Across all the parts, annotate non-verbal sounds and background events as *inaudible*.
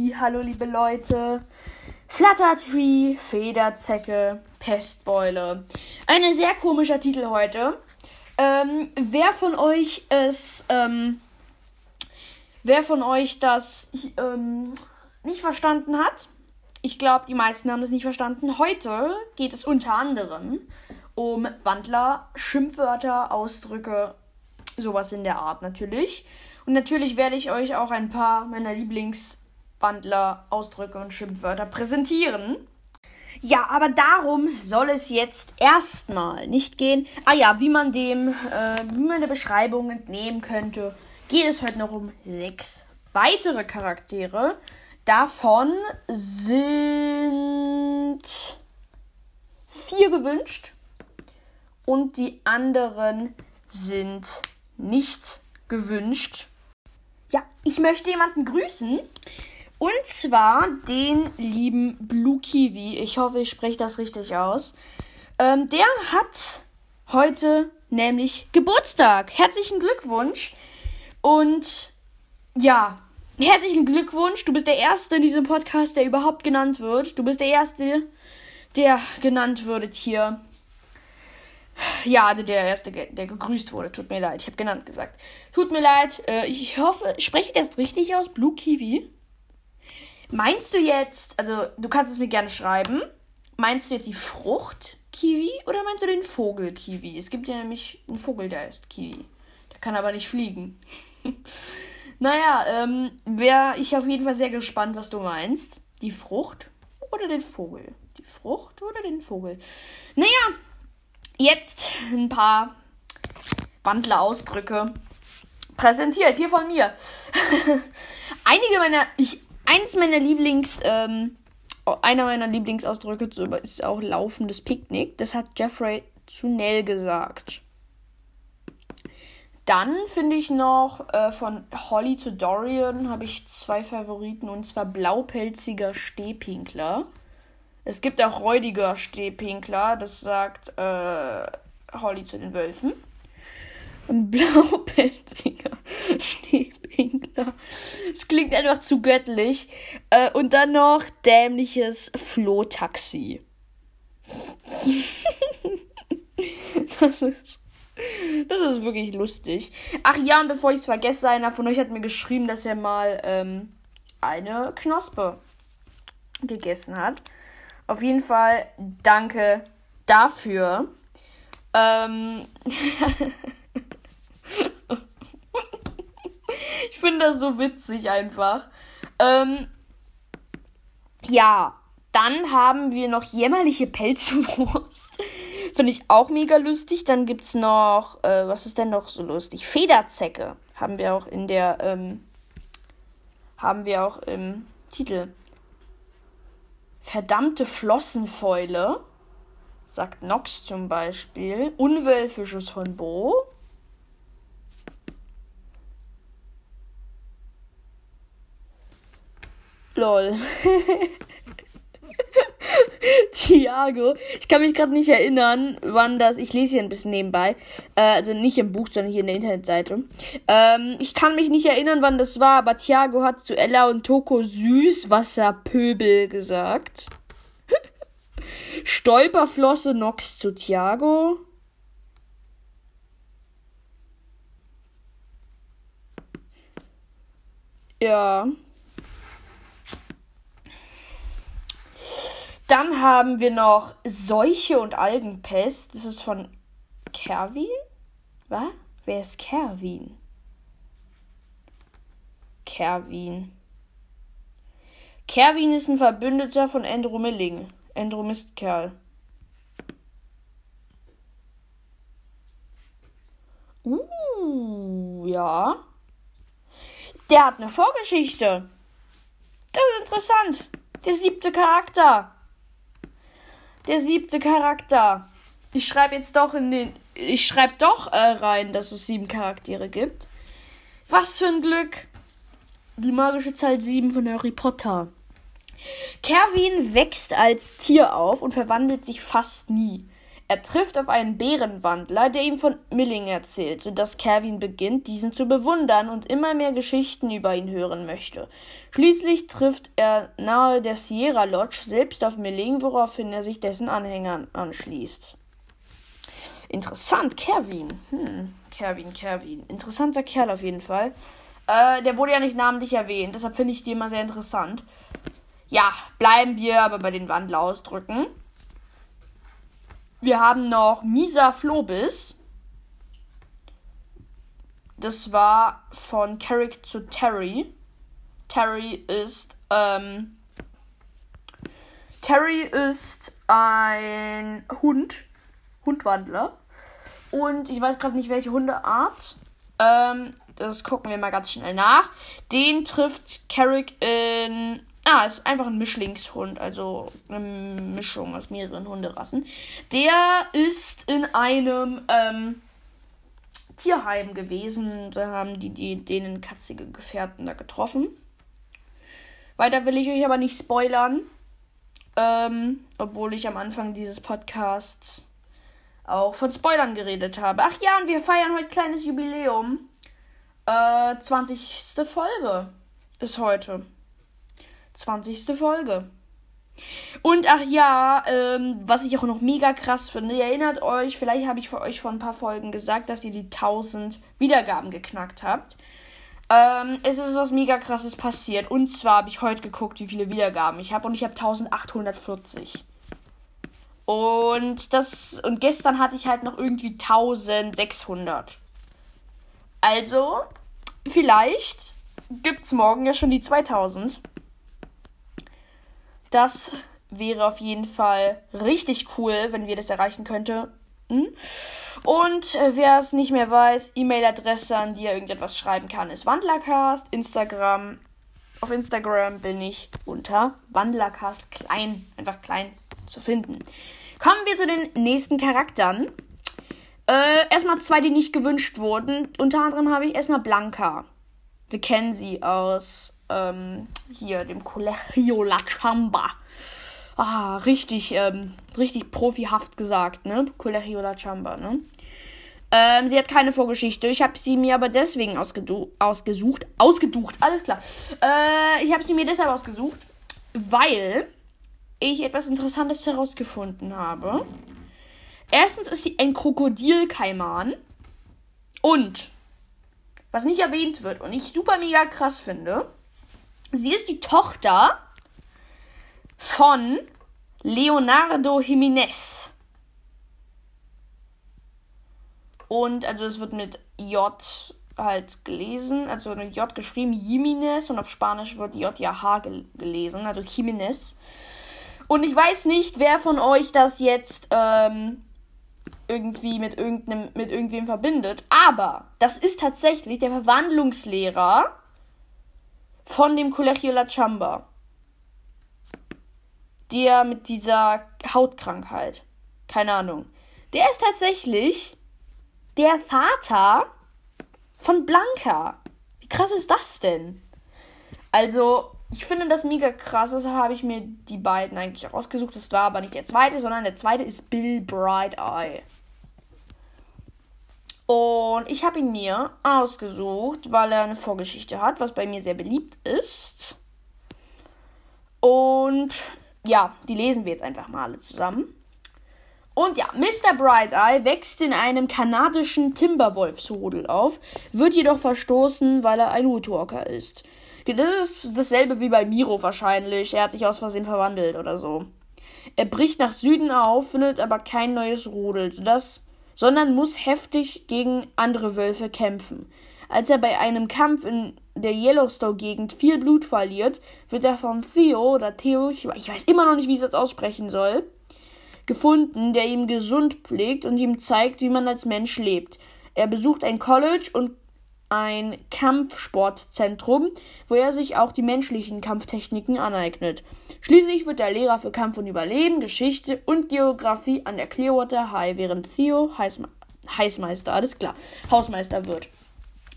Hallo liebe Leute. Fluttertree, Federzecke, Pestbeule. Ein sehr komischer Titel heute. Ähm, wer von euch es, ähm, wer von euch das ähm, nicht verstanden hat, ich glaube, die meisten haben es nicht verstanden. Heute geht es unter anderem um Wandler, Schimpfwörter, Ausdrücke, sowas in der Art natürlich. Und natürlich werde ich euch auch ein paar meiner Lieblingswandler, Ausdrücke und Schimpfwörter präsentieren. Ja, aber darum soll es jetzt erstmal nicht gehen. Ah ja, wie man dem, äh, wie man der Beschreibung entnehmen könnte, geht es heute noch um sechs weitere Charaktere. Davon sind vier gewünscht und die anderen sind nicht gewünscht. Ja, ich möchte jemanden grüßen. Und zwar den lieben Blue Kiwi. Ich hoffe, ich spreche das richtig aus. Ähm, der hat heute nämlich Geburtstag. Herzlichen Glückwunsch. Und ja, herzlichen Glückwunsch. Du bist der Erste in diesem Podcast, der überhaupt genannt wird. Du bist der Erste, der genannt wird hier. Ja, also der erste, der gegrüßt wurde. Tut mir leid, ich habe genannt gesagt. Tut mir leid. Äh, ich hoffe, spreche ich das richtig aus? Blue Kiwi? Meinst du jetzt, also du kannst es mir gerne schreiben. Meinst du jetzt die Frucht Kiwi oder meinst du den Vogel Kiwi? Es gibt ja nämlich einen Vogel, der heißt Kiwi. Der kann aber nicht fliegen. *laughs* naja, ähm, wäre ich auf jeden Fall sehr gespannt, was du meinst. Die Frucht oder den Vogel? Die Frucht oder den Vogel? Naja, jetzt ein paar Wandlerausdrücke präsentiert. Hier von mir. *laughs* Einige meiner, ich, eins meiner Lieblings, ähm, einer meiner Lieblingsausdrücke ist auch laufendes Picknick. Das hat Jeffrey zu Nell gesagt. Dann finde ich noch äh, von Holly zu Dorian habe ich zwei Favoriten und zwar blaupelziger Stehpinkler. Es gibt auch räudiger Stehpinkler, das sagt äh, Holly zu den Wölfen. Ein blaupelziger Stehpinkler. *laughs* Es klingt einfach zu göttlich. Äh, und dann noch dämliches Flohtaxi. *laughs* das ist. Das ist wirklich lustig. Ach ja, und bevor ich es vergesse, einer von euch hat mir geschrieben, dass er mal ähm, eine Knospe gegessen hat. Auf jeden Fall danke dafür. Ähm *laughs* ich finde das so witzig einfach. Ähm ja, dann haben wir noch jämmerliche Pelzwurst. *laughs* Finde ich auch mega lustig. Dann gibt es noch, äh, was ist denn noch so lustig? Federzecke haben wir auch in der, ähm, haben wir auch im Titel. Verdammte Flossenfäule, sagt Nox zum Beispiel. Unwölfisches von Bo. Lol. *laughs* Thiago. Ich kann mich gerade nicht erinnern, wann das. Ich lese hier ein bisschen nebenbei. Äh, also nicht im Buch, sondern hier in der Internetseite. Ähm, ich kann mich nicht erinnern, wann das war, aber Thiago hat zu Ella und Toko Süßwasserpöbel gesagt. Stolperflosse Nox zu Thiago. Ja. Dann haben wir noch Seuche und Algenpest. Das ist von Kerwin? Was? Wer ist Kerwin? Kerwin. Kerwin ist ein Verbündeter von Endromilling. Endromistkerl. Uh, ja. Der hat eine Vorgeschichte. Das ist interessant. Der siebte Charakter. Der siebte Charakter. Ich schreibe jetzt doch in den. Ich schreibe doch äh, rein, dass es sieben Charaktere gibt. Was für ein Glück. Die magische Zahl 7 von Harry Potter. Kerwin wächst als Tier auf und verwandelt sich fast nie. Er trifft auf einen Bärenwandler, der ihm von Milling erzählt, sodass Kevin beginnt, diesen zu bewundern und immer mehr Geschichten über ihn hören möchte. Schließlich trifft er nahe der Sierra Lodge selbst auf Milling, woraufhin er sich dessen Anhängern anschließt. Interessant, Kevin. Hm, Kevin, Kevin. Interessanter Kerl auf jeden Fall. Äh, der wurde ja nicht namentlich erwähnt, deshalb finde ich die immer sehr interessant. Ja, bleiben wir aber bei den Wandelausdrücken. Wir haben noch Misa Flobis. Das war von Carrick zu Terry. Terry ist, ähm, Terry ist ein Hund. Hundwandler. Und ich weiß gerade nicht, welche Hundeart. Ähm, das gucken wir mal ganz schnell nach. Den trifft Carrick in Ah, ist einfach ein Mischlingshund, also eine Mischung aus mehreren Hunderassen. Der ist in einem ähm, Tierheim gewesen. Da haben die, die denen katzige Gefährten da getroffen. Weiter will ich euch aber nicht spoilern. Ähm, obwohl ich am Anfang dieses Podcasts auch von Spoilern geredet habe. Ach ja, und wir feiern heute kleines Jubiläum. Äh, 20. Folge ist heute. 20. Folge. Und ach ja, ähm, was ich auch noch mega krass finde, ihr erinnert euch, vielleicht habe ich für euch vor ein paar Folgen gesagt, dass ihr die 1000 Wiedergaben geknackt habt. Ähm, es ist was mega krasses passiert. Und zwar habe ich heute geguckt, wie viele Wiedergaben ich habe. Und ich habe 1840. Und das. Und gestern hatte ich halt noch irgendwie 1600. Also, vielleicht gibt es morgen ja schon die 2000. Das wäre auf jeden Fall richtig cool, wenn wir das erreichen könnten. Und äh, wer es nicht mehr weiß, E-Mail-Adresse, an die er irgendetwas schreiben kann, ist Wandlercast. Instagram. Auf Instagram bin ich unter Wandlercast klein, einfach klein zu finden. Kommen wir zu den nächsten Charakteren. Äh, erstmal zwei, die nicht gewünscht wurden. Unter anderem habe ich erstmal Blanca. Wir kennen sie aus ähm, hier dem Colegio La Chamba. Ah, richtig, ähm, richtig profihaft gesagt, ne? Colegio La Chamba, ne? Ähm, sie hat keine Vorgeschichte. Ich habe sie mir aber deswegen ausgesucht. Ausgeducht, alles klar. Äh, ich habe sie mir deshalb ausgesucht, weil ich etwas Interessantes herausgefunden habe. Erstens ist sie ein Krokodilkaiman. Und, was nicht erwähnt wird und ich super mega krass finde, Sie ist die Tochter von Leonardo Jiménez. Und also es wird mit J halt gelesen, also mit J geschrieben, Jiménez und auf Spanisch wird J ja H gelesen, also Jiménez. Und ich weiß nicht, wer von euch das jetzt ähm, irgendwie mit irgendeinem mit irgendwem verbindet, aber das ist tatsächlich der Verwandlungslehrer von dem Colegio La Chamba. Der mit dieser Hautkrankheit. Keine Ahnung. Der ist tatsächlich der Vater von Blanca. Wie krass ist das denn? Also, ich finde das mega krass. Deshalb habe ich mir die beiden eigentlich ausgesucht. Das war aber nicht der zweite, sondern der zweite ist Bill Bright Eye. Und ich habe ihn mir ausgesucht, weil er eine Vorgeschichte hat, was bei mir sehr beliebt ist. Und ja, die lesen wir jetzt einfach mal alle zusammen. Und ja, Mr. Bright Eye wächst in einem kanadischen Timberwolfsrudel auf, wird jedoch verstoßen, weil er ein Woodwalker ist. Das ist dasselbe wie bei Miro wahrscheinlich. Er hat sich aus Versehen verwandelt oder so. Er bricht nach Süden auf, findet aber kein neues Rudel, sodass sondern muss heftig gegen andere Wölfe kämpfen. Als er bei einem Kampf in der Yellowstone-Gegend viel Blut verliert, wird er von Theo oder Theo, ich weiß immer noch nicht, wie ich das aussprechen soll, gefunden, der ihm gesund pflegt und ihm zeigt, wie man als Mensch lebt. Er besucht ein College und ein Kampfsportzentrum, wo er sich auch die menschlichen Kampftechniken aneignet. Schließlich wird er Lehrer für Kampf und Überleben, Geschichte und Geografie an der Clearwater High, während Theo Heißme Heißmeister, alles klar, Hausmeister wird.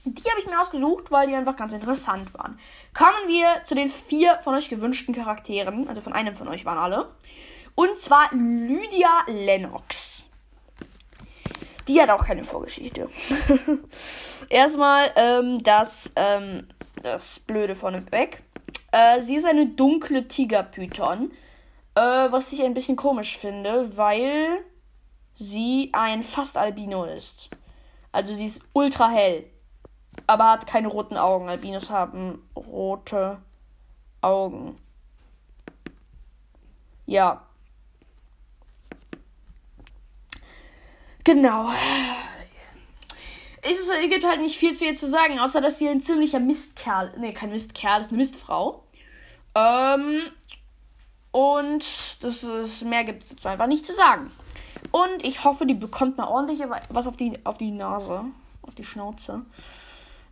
Die habe ich mir ausgesucht, weil die einfach ganz interessant waren. Kommen wir zu den vier von euch gewünschten Charakteren. Also von einem von euch waren alle. Und zwar Lydia Lennox. Die hat auch keine Vorgeschichte. *laughs* Erstmal ähm, das, ähm, das Blöde vorneweg. Äh, sie ist eine dunkle Tigerpython, äh, was ich ein bisschen komisch finde, weil sie ein fast Albino ist. Also sie ist ultra hell, aber hat keine roten Augen. Albinos haben rote Augen. Ja. Genau. Es gibt halt nicht viel zu ihr zu sagen, außer dass sie ein ziemlicher Mistkerl. Ne, kein Mistkerl, ist eine Mistfrau. Ähm. Und das ist, mehr gibt es dazu einfach nicht zu sagen. Und ich hoffe, die bekommt mal ordentlich was auf die, auf die Nase. Auf die Schnauze.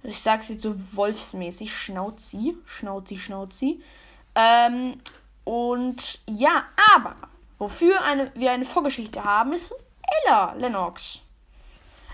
Ich sag's jetzt so wolfsmäßig. Schnauzi. Schnauzi, Schnauzi. Ähm, und ja, aber wofür eine, wir eine Vorgeschichte haben, ist Ella Lennox.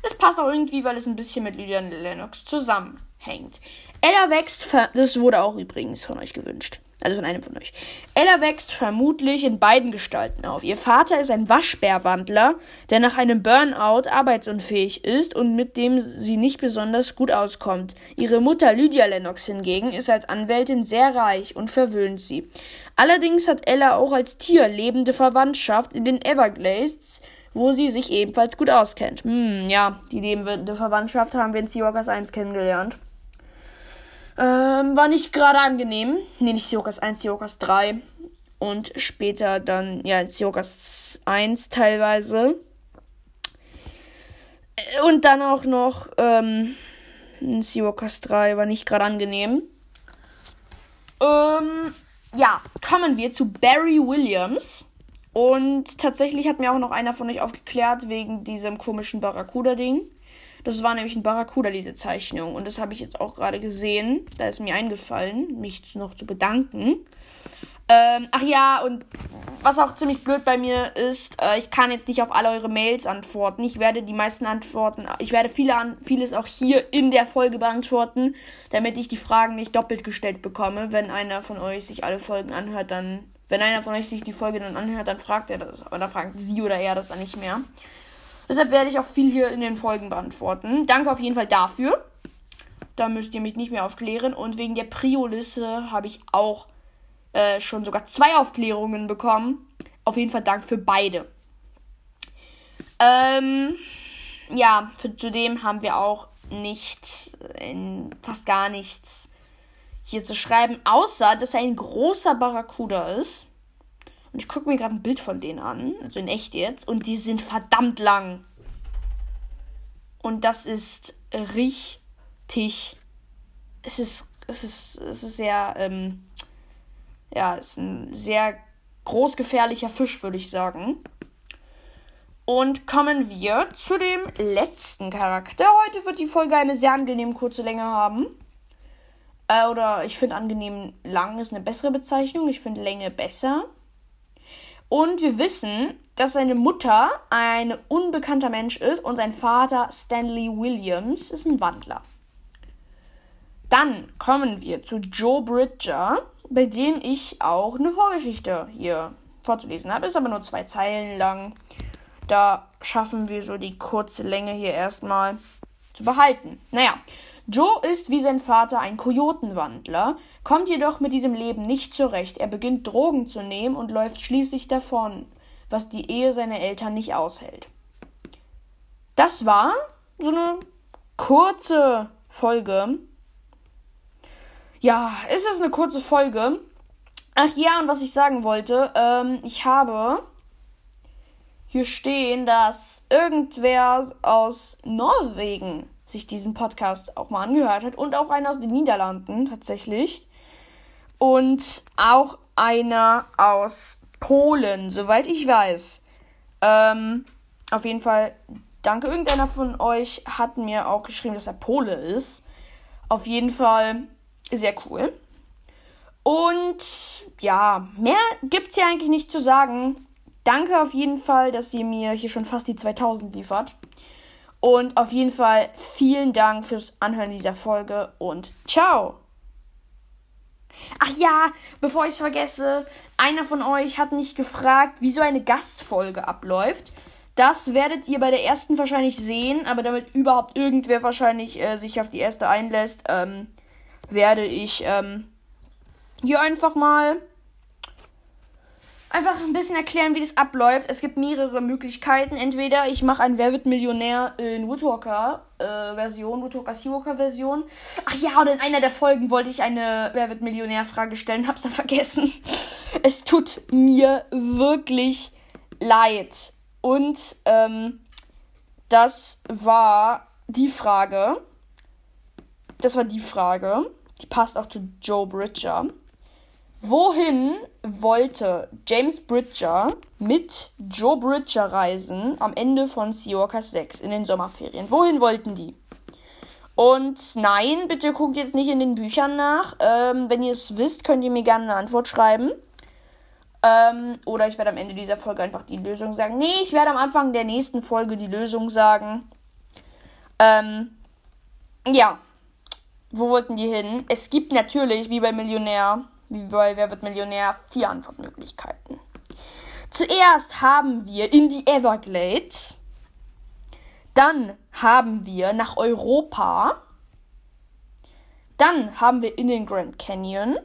Das passt auch irgendwie, weil es ein bisschen mit Lilian Lennox zusammenhängt. Ella wächst, das wurde auch übrigens von euch gewünscht. Also von einem von euch. Ella wächst vermutlich in beiden Gestalten auf. Ihr Vater ist ein Waschbärwandler, der nach einem Burnout arbeitsunfähig ist und mit dem sie nicht besonders gut auskommt. Ihre Mutter Lydia Lennox hingegen ist als Anwältin sehr reich und verwöhnt sie. Allerdings hat Ella auch als Tier lebende Verwandtschaft in den Everglades, wo sie sich ebenfalls gut auskennt. Hm, ja, die lebende Verwandtschaft haben wir in Seawalkers 1 kennengelernt. Ähm, war nicht gerade angenehm. Nee, nicht Seokas 1, Seokas 3. Und später dann, ja, Seokas 1 teilweise. Und dann auch noch, ähm, Seokas 3 war nicht gerade angenehm. Ähm, ja, kommen wir zu Barry Williams. Und tatsächlich hat mir auch noch einer von euch aufgeklärt wegen diesem komischen Barracuda-Ding. Das war nämlich ein Barracuda, diese Zeichnung. Und das habe ich jetzt auch gerade gesehen. Da ist mir eingefallen, mich noch zu bedanken. Ähm, ach ja, und was auch ziemlich blöd bei mir ist, äh, ich kann jetzt nicht auf alle eure Mails antworten. Ich werde die meisten Antworten, ich werde viele an, vieles auch hier in der Folge beantworten, damit ich die Fragen nicht doppelt gestellt bekomme. Wenn einer von euch sich alle Folgen anhört, dann, wenn einer von euch sich die Folge dann anhört, dann fragt er das, oder fragt sie oder er das dann nicht mehr. Deshalb werde ich auch viel hier in den Folgen beantworten. Danke auf jeden Fall dafür. Da müsst ihr mich nicht mehr aufklären. Und wegen der Prio-Liste habe ich auch äh, schon sogar zwei Aufklärungen bekommen. Auf jeden Fall Dank für beide. Ähm, ja, für, zudem haben wir auch nicht, in, fast gar nichts hier zu schreiben, außer dass er ein großer Barracuda ist. Und ich gucke mir gerade ein Bild von denen an, also in echt jetzt, und die sind verdammt lang. Und das ist richtig. Es ist, es ist, es ist sehr, ähm, ja, es ist ein sehr großgefährlicher Fisch, würde ich sagen. Und kommen wir zu dem letzten Charakter. Heute wird die Folge eine sehr angenehm kurze Länge haben. Äh, oder ich finde angenehm lang ist eine bessere Bezeichnung. Ich finde Länge besser. Und wir wissen, dass seine Mutter ein unbekannter Mensch ist und sein Vater Stanley Williams ist ein Wandler. Dann kommen wir zu Joe Bridger, bei dem ich auch eine Vorgeschichte hier vorzulesen habe. Ist aber nur zwei Zeilen lang. Da schaffen wir so die kurze Länge hier erstmal zu behalten. Naja, Joe ist wie sein Vater ein Kojotenwandler, kommt jedoch mit diesem Leben nicht zurecht. Er beginnt Drogen zu nehmen und läuft schließlich davon, was die Ehe seiner Eltern nicht aushält. Das war so eine kurze Folge. Ja, ist es eine kurze Folge? Ach ja, und was ich sagen wollte, ähm, ich habe hier stehen, dass irgendwer aus Norwegen sich diesen Podcast auch mal angehört hat und auch einer aus den Niederlanden tatsächlich und auch einer aus Polen, soweit ich weiß. Ähm, auf jeden Fall, danke. Irgendeiner von euch hat mir auch geschrieben, dass er Pole ist. Auf jeden Fall sehr cool. Und ja, mehr gibt's hier eigentlich nicht zu sagen. Danke auf jeden Fall, dass ihr mir hier schon fast die 2000 liefert. Und auf jeden Fall vielen Dank fürs Anhören dieser Folge und ciao. Ach ja, bevor ich es vergesse, einer von euch hat mich gefragt, wie so eine Gastfolge abläuft. Das werdet ihr bei der ersten wahrscheinlich sehen, aber damit überhaupt irgendwer wahrscheinlich äh, sich auf die erste einlässt, ähm, werde ich ähm, hier einfach mal einfach ein bisschen erklären, wie das abläuft. Es gibt mehrere Möglichkeiten. Entweder ich mache ein Wer wird Millionär in Woodwalker äh, Version, Woodwalker Seawalker Version. Ach ja, und in einer der Folgen wollte ich eine Wer wird Millionär Frage stellen, hab's dann *laughs* vergessen. Es tut mir wirklich leid. Und ähm, das war die Frage. Das war die Frage. Die passt auch zu Joe Bridger. Wohin wollte James Bridger mit Joe Bridger reisen am Ende von Seawalkers 6 in den Sommerferien? Wohin wollten die? Und nein, bitte guckt jetzt nicht in den Büchern nach. Ähm, wenn ihr es wisst, könnt ihr mir gerne eine Antwort schreiben. Ähm, oder ich werde am Ende dieser Folge einfach die Lösung sagen. Nee, ich werde am Anfang der nächsten Folge die Lösung sagen. Ähm, ja. Wo wollten die hin? Es gibt natürlich, wie bei Millionär, wie bei Wer wird Millionär, vier Antwortmöglichkeiten. Zuerst haben wir in die Everglades. Dann haben wir nach Europa. Dann haben wir in den Grand Canyon.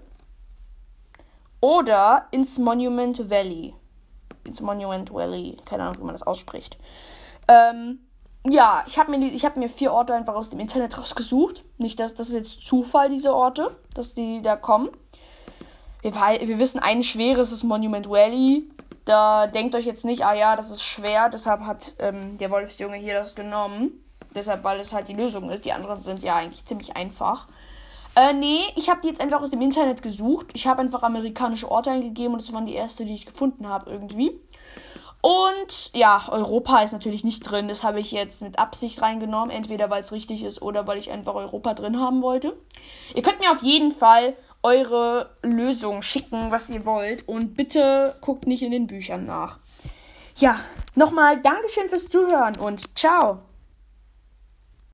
Oder ins Monument Valley. Ins Monument Valley. Keine Ahnung, wie man das ausspricht. Ähm, ja, ich habe mir, hab mir vier Orte einfach aus dem Internet rausgesucht. Nicht, dass das ist jetzt Zufall, diese Orte, dass die da kommen. Wir, wir wissen, ein schweres ist Monument Valley. Da denkt euch jetzt nicht, ah ja, das ist schwer, deshalb hat ähm, der Wolfsjunge hier das genommen. Deshalb, weil es halt die Lösung ist. Die anderen sind ja eigentlich ziemlich einfach. Äh, nee, ich habe die jetzt einfach aus dem Internet gesucht. Ich habe einfach amerikanische Orte eingegeben und das waren die erste, die ich gefunden habe irgendwie. Und ja, Europa ist natürlich nicht drin. Das habe ich jetzt mit Absicht reingenommen. Entweder weil es richtig ist oder weil ich einfach Europa drin haben wollte. Ihr könnt mir auf jeden Fall eure Lösung schicken, was ihr wollt. Und bitte guckt nicht in den Büchern nach. Ja, nochmal Dankeschön fürs Zuhören und ciao.